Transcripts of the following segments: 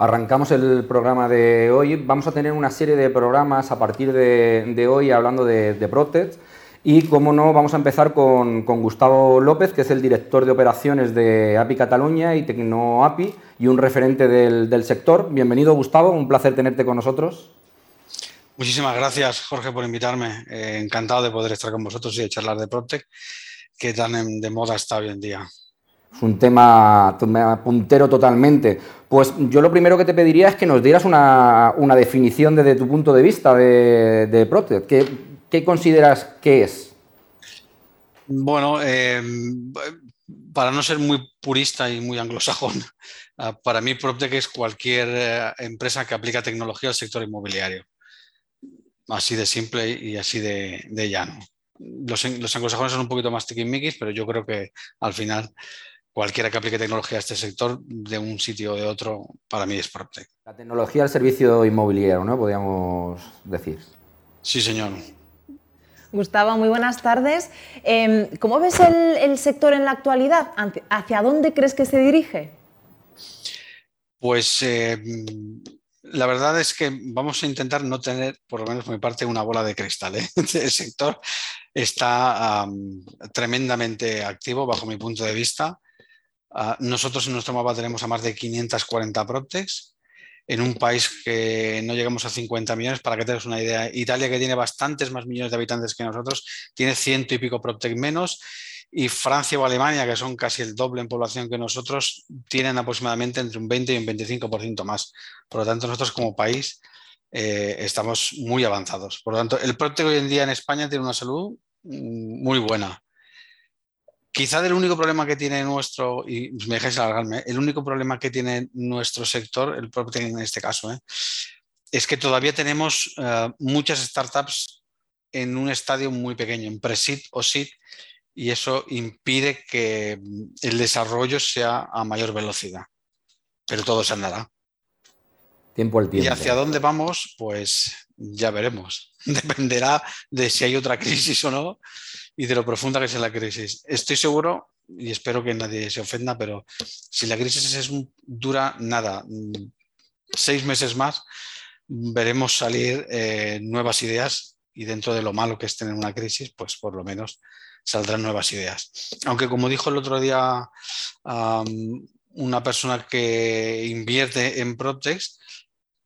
Arrancamos el programa de hoy. Vamos a tener una serie de programas a partir de, hoy hablando de, de. Y, como no, vamos a empezar con, Gustavo López, que es el director de operaciones de API Cataluña y TecnoAPI y un referente del, sector. Bienvenido, Gustavo, un placer tenerte con nosotros. Muchísimas gracias, Jorge, por invitarme. Eh, encantado de poder estar con vosotros y de charlar de Protect, que tan de moda está hoy en día. Es un tema, puntero totalmente. Pues yo lo primero que te pediría es que nos dieras una, definición desde tu punto de vista de, de. ¿Qué, consideras que es? Bueno, eh, para no ser muy purista y muy anglosajón, ah, para mí PropTech es cualquier eh, empresa que aplica tecnología al sector inmobiliario. Así de simple y así de, llano. Los, anglosajones son un poquito más tiquismiquis, pero yo creo que al final cualquiera que aplique tecnología a este sector, de un sitio o de otro, para mí es PropTech. La tecnología al servicio inmobiliario, ¿no? Podríamos decir. Sí, señor. Gustavo, muy buenas tardes. Em, ¿Cómo ves el, sector en la actualidad? ¿Hacia dónde crees que se dirige? Pues em, la verdad es que vamos a intentar no tener, por lo menos por mi parte, una bola de cristal. ¿eh? El sector está tremendamente activo bajo mi punto de vista. Ah, nosotros en nuestro mapa tenemos a más de 540 Proptex en un país que no llegamos a 50 millones, para que tengas una idea. Italia, que tiene bastantes más millones de habitantes que nosotros, tiene ciento y pico Proptech menos. Y Francia o Alemania, que son casi el doble en población que nosotros, tienen aproximadamente entre un 20 y un 25% más. Por lo tanto, nosotros como país eh, estamos muy avanzados. Por lo tanto, el Proptech hoy en día en España tiene una salud mm, muy buena. Quizá el único problema que tiene nuestro, y me dejáis alargarme, el único problema que tiene nuestro sector, el propio en este caso, ¿eh? es que todavía tenemos eh, muchas startups en un estadio muy pequeño, en pre-seed o seed, y eso impide que el desarrollo sea a mayor velocidad. Pero todo se andará. Tiempo al tiempo. Y hacia dónde vamos, pues ya veremos. Dependerá de si hay otra crisis o no y de lo profunda que es la crisis. Estoy seguro, y espero que nadie se ofenda, pero si la crisis es dura nada, seis meses más, veremos salir eh, nuevas ideas y dentro de lo malo que es tener una crisis, pues por lo menos saldrán nuevas ideas. Aunque como dijo el otro día una persona que invierte en PropText,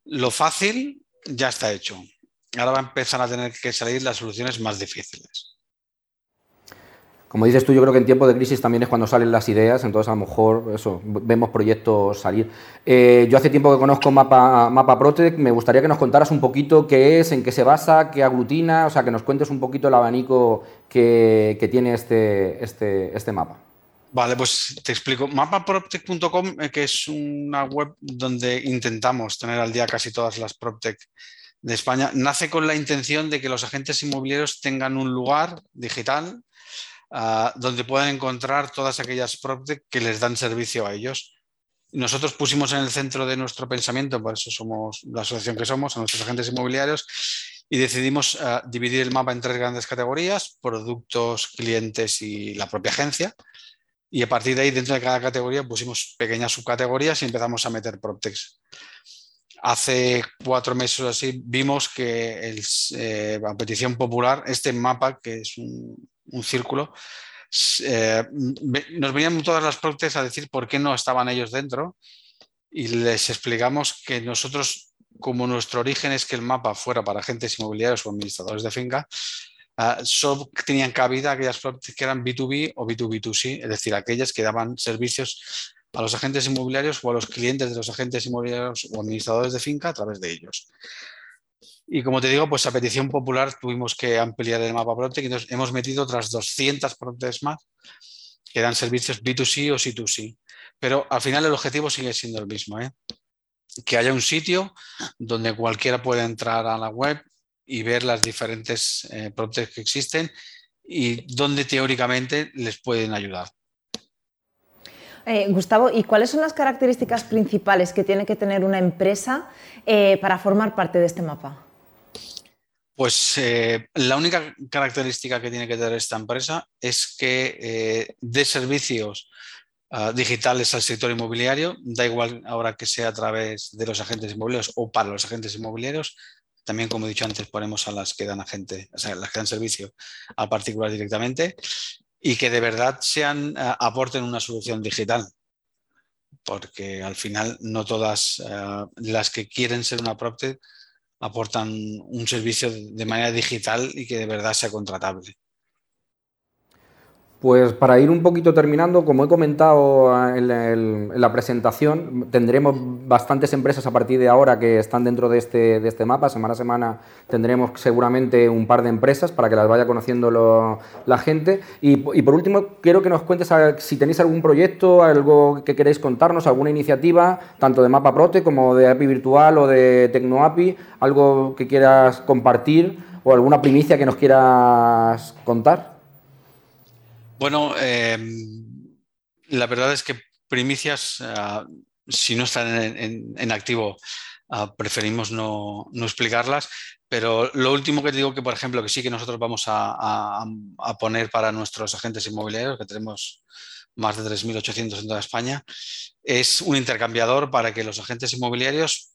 lo fácil ya está hecho. Ahora va a empezar a tener que salir las soluciones más difíciles. Como dices tú, yo creo que en tiempo de crisis también es cuando salen las ideas, entonces a lo mejor eso, vemos proyectos salir. Eh, yo hace tiempo que conozco Mapa, Mapa Protect, me gustaría que nos contaras un poquito qué es, en qué se basa, qué aglutina, o sea, que nos cuentes un poquito el abanico que, tiene este, este, este mapa. Vale, pues te explico. Mapaprotect.com, eh, que es una web donde intentamos tener al día casi todas las PropTech de España, nace con la intención de que los agentes inmobiliarios tengan un lugar digital Ah, donde puedan encontrar todas aquellas PropTech que les dan servicio a ellos. Nosotros pusimos en el centro de nuestro pensamiento, por eso somos la asociación que somos, a nuestros agentes inmobiliarios, y decidimos ah, dividir el mapa en tres grandes categorías, productos, clientes y la propia agencia. Y a partir de ahí, dentro de cada categoría, pusimos pequeñas subcategorías y empezamos a meter PropTechs. Hace cuatro meses o así vimos que el, eh, a petición popular, este mapa, que es un, círculo, eh, nos venían todas las partes a decir por qué no estaban ellos dentro y les explicamos que nosotros, como nuestro origen es que el mapa fuera para agentes inmobiliarios o administradores de finca, uh, tenían cabida aquellas que eran B2B o B2B2C, es decir, aquellas que daban servicios a los agentes inmobiliarios o a los clientes de los agentes inmobiliarios o administradores de finca a través de ellos. Y como te digo, pues a petición popular tuvimos que ampliar el mapa Protect y hemos metido otras 200 Protects más que dan servicios B2C o C2C. Pero al final el objetivo sigue siendo el mismo, ¿eh? que haya un sitio donde cualquiera pueda entrar a la web y ver las diferentes eh, que existen y donde teóricamente les pueden ayudar. Eh, Gustavo, ¿y cuáles son las características principales que tiene que tener una empresa eh, para formar parte de este mapa? Pues eh, la única característica que tiene que tener esta empresa es que dé servicios ah, digitales al sector inmobiliario, da igual ahora que sea a través de los agentes inmobiliarios o para los agentes inmobiliarios. También, como he dicho antes, ponemos a las que dan agente, o sea, las que dan servicio a particular directamente y que de verdad sean, ah, aporten una solución digital. Porque al final no todas ah, las que quieren ser una PropTech aportan un servicio de manera digital y que de verdad sea contratable. Pues para ir un poquito terminando, como he comentado en, la presentación, tendremos bastantes empresas a partir de ahora que están dentro de este, de este mapa. Semana a semana tendremos seguramente un par de empresas para que las vaya conociendo la gente. Y, por último, quiero que nos cuentes si tenéis algún proyecto, algo que queréis contarnos, alguna iniciativa, tanto de Mapa Prote como de API Virtual o de TecnoAPI, algo que quieras compartir o alguna primicia que nos quieras contar. Bueno, em, la verdad es que primicias, ah, si no están en, activo, ah, preferimos no, explicarlas, pero lo último que digo que, por ejemplo, que sí que nosotros vamos a, poner para nuestros agentes inmobiliarios, que tenemos más de 3.800 en toda España, es un intercambiador para que los agentes inmobiliarios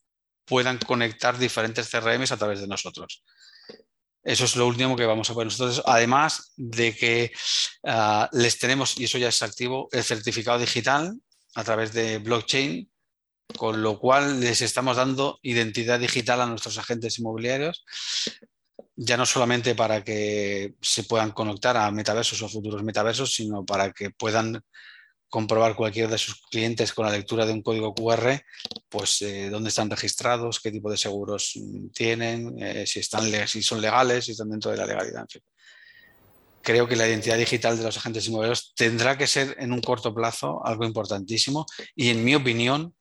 puedan conectar diferentes CRMs a través de nosotros. Eso es lo último que vamos a poner nosotros. Además de que ah, les tenemos, y eso ya es activo, el certificado digital a través de blockchain, con lo cual les estamos dando identidad digital a nuestros agentes inmobiliarios, ya no solamente para que se puedan conectar a metaversos o futuros metaversos, sino para que puedan comprobar cualquier de sus clientes con la lectura de un código QR, pues eh, dónde están registrados, qué tipo de seguros mm, tienen, eh, si, están, si son legales, si están dentro de la legalidad. Creo que la identidad digital de los agentes inmobiliarios tendrá que ser en un corto plazo algo importantísimo y en mi opinión,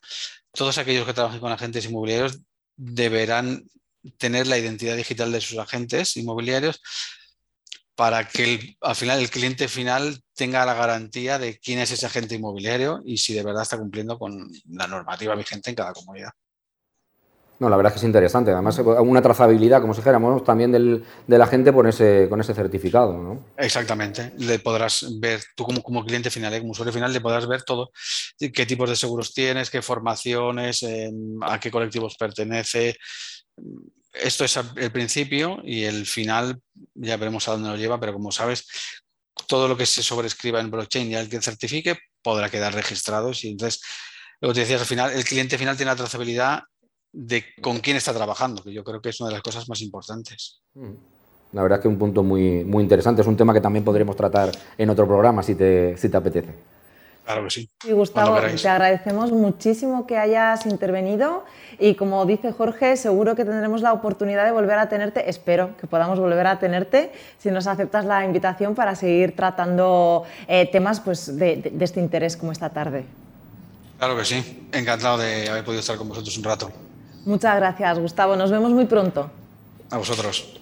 todos aquellos que trabajen con agentes inmobiliarios deberán tener la identidad digital de sus agentes inmobiliarios para que al final el cliente final tenga la garantía de quién es ese agente inmobiliario y si de verdad está cumpliendo con la normativa vigente en cada comunidad. No, la verdad es que es interesante. Además, una trazabilidad, como si dijéramos, también del, agente con ese, con ese certificado. ¿no? Exactamente. Le podrás ver, tú como, como cliente final, ¿eh? como usuario final, le podrás ver todo. Qué tipos de seguros tienes, qué formaciones, a qué colectivos pertenece esto es el principio y el final ya veremos a dónde nos lleva, pero como sabes, todo lo que se sobrescriba en blockchain y el que certifique podrá quedar registrado. Y entonces, lo que te decías al final, el cliente final tiene la trazabilidad de con quién está trabajando, que yo creo que es una de las cosas más importantes. Mm. La verdad es que un punto muy, muy interesante. Es un tema que también podremos tratar en otro programa si te, si te apetece. Claro que sí. Y Gustavo, te agradecemos muchísimo que hayas intervenido y como dice Jorge, seguro que tendremos la oportunidad de volver a tenerte, espero que podamos volver a tenerte si nos aceptas la invitación para seguir tratando eh, temas pues, de, de este interés como esta tarde. Claro que sí, encantado de haber podido estar con vosotros un rato. Muchas gracias, Gustavo. Nos vemos muy pronto. A vosotros.